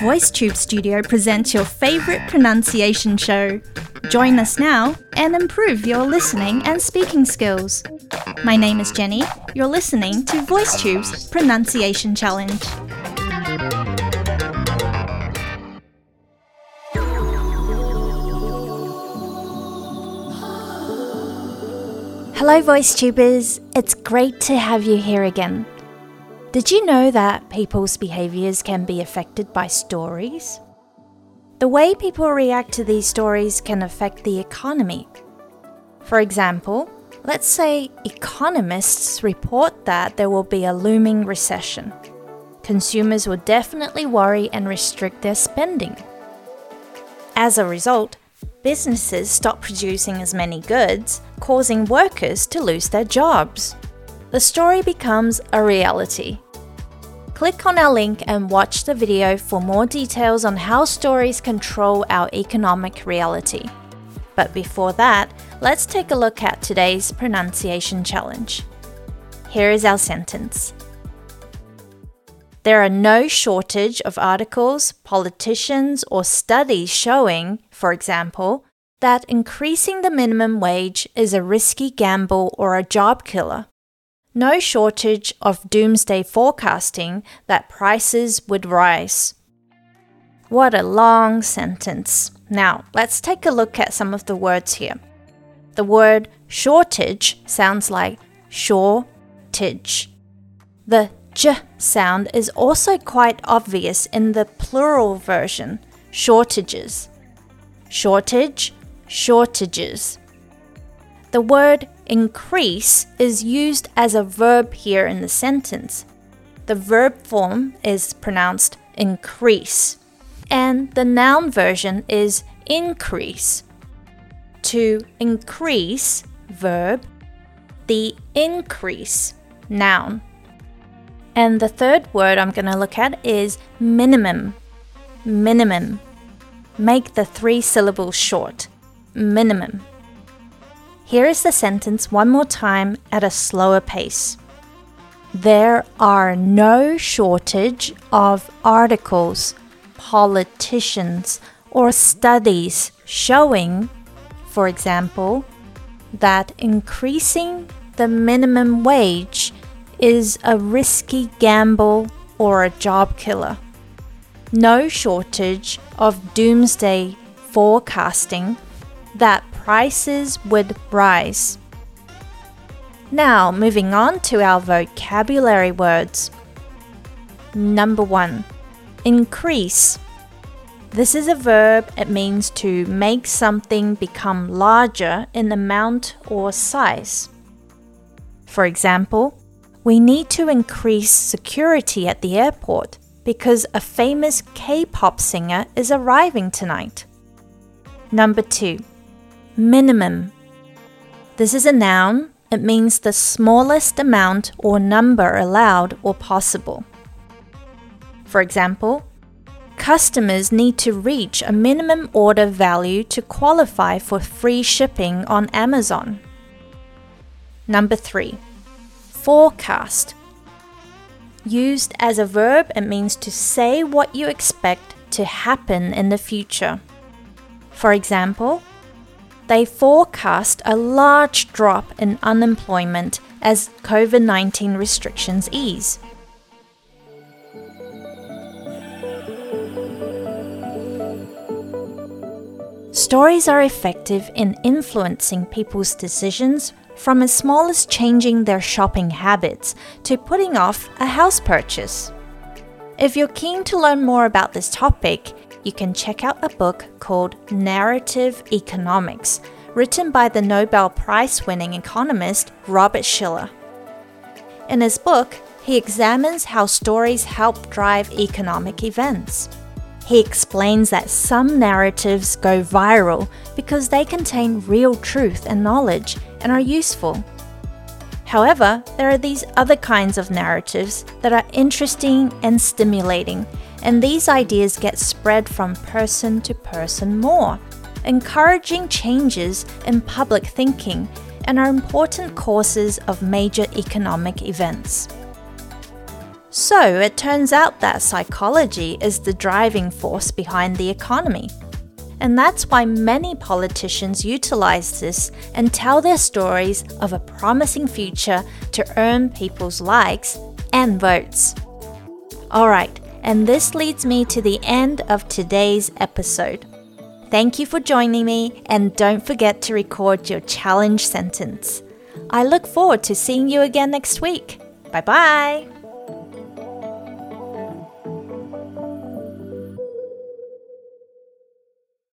VoiceTube Studio presents your favorite pronunciation show. Join us now and improve your listening and speaking skills. My name is Jenny. You're listening to VoiceTube's Pronunciation Challenge. Hello, VoiceTubers. It's great to have you here again. Did you know that people's behaviors can be affected by stories? The way people react to these stories can affect the economy. For example, let's say economists report that there will be a looming recession. Consumers will definitely worry and restrict their spending. As a result, businesses stop producing as many goods, causing workers to lose their jobs the story becomes a reality. Click on our link and watch the video for more details on how stories control our economic reality. But before that, let's take a look at today's pronunciation challenge. Here is our sentence. There are no shortage of articles, politicians, or studies showing, for example, that increasing the minimum wage is a risky gamble or a job killer no shortage of doomsday forecasting that prices would rise. What a long sentence. Now, let's take a look at some of the words here. The word shortage sounds like shortage. The j sound is also quite obvious in the plural version, shortages. Shortage, shortages. The word increase is used as a verb here in the sentence. The verb form is pronounced increase, and the noun version is increase. To increase, verb, the increase, noun. And the third word I'm going to look at is minimum. Minimum. Make the three syllables short. Minimum. Here is the sentence one more time at a slower pace. There are no shortage of articles, politicians, or studies showing, for example, that increasing the minimum wage is a risky gamble or a job killer. No shortage of doomsday forecasting that prices would rise. Now, moving on to our vocabulary words. Number one, increase. This is a verb, it means to make something become larger in amount or size. For example, we need to increase security at the airport because a famous K pop singer is arriving tonight. Number two, minimum. This is a noun. It means the smallest amount or number allowed or possible. For example, customers need to reach a minimum order value to qualify for free shipping on Amazon. Number 3. Forecast. Used as a verb, it means to say what you expect to happen in the future. For example, they forecast a large drop in unemployment as COVID 19 restrictions ease. Stories are effective in influencing people's decisions from as small as changing their shopping habits to putting off a house purchase. If you're keen to learn more about this topic, you can check out a book called Narrative Economics, written by the Nobel Prize winning economist Robert Shiller. In his book, he examines how stories help drive economic events. He explains that some narratives go viral because they contain real truth and knowledge and are useful. However, there are these other kinds of narratives that are interesting and stimulating and these ideas get spread from person to person more, encouraging changes in public thinking and are important causes of major economic events. So it turns out that psychology is the driving force behind the economy. And that's why many politicians utilize this and tell their stories of a promising future to earn people's likes and votes. Alright, and this leads me to the end of today's episode. Thank you for joining me, and don't forget to record your challenge sentence. I look forward to seeing you again next week. Bye bye!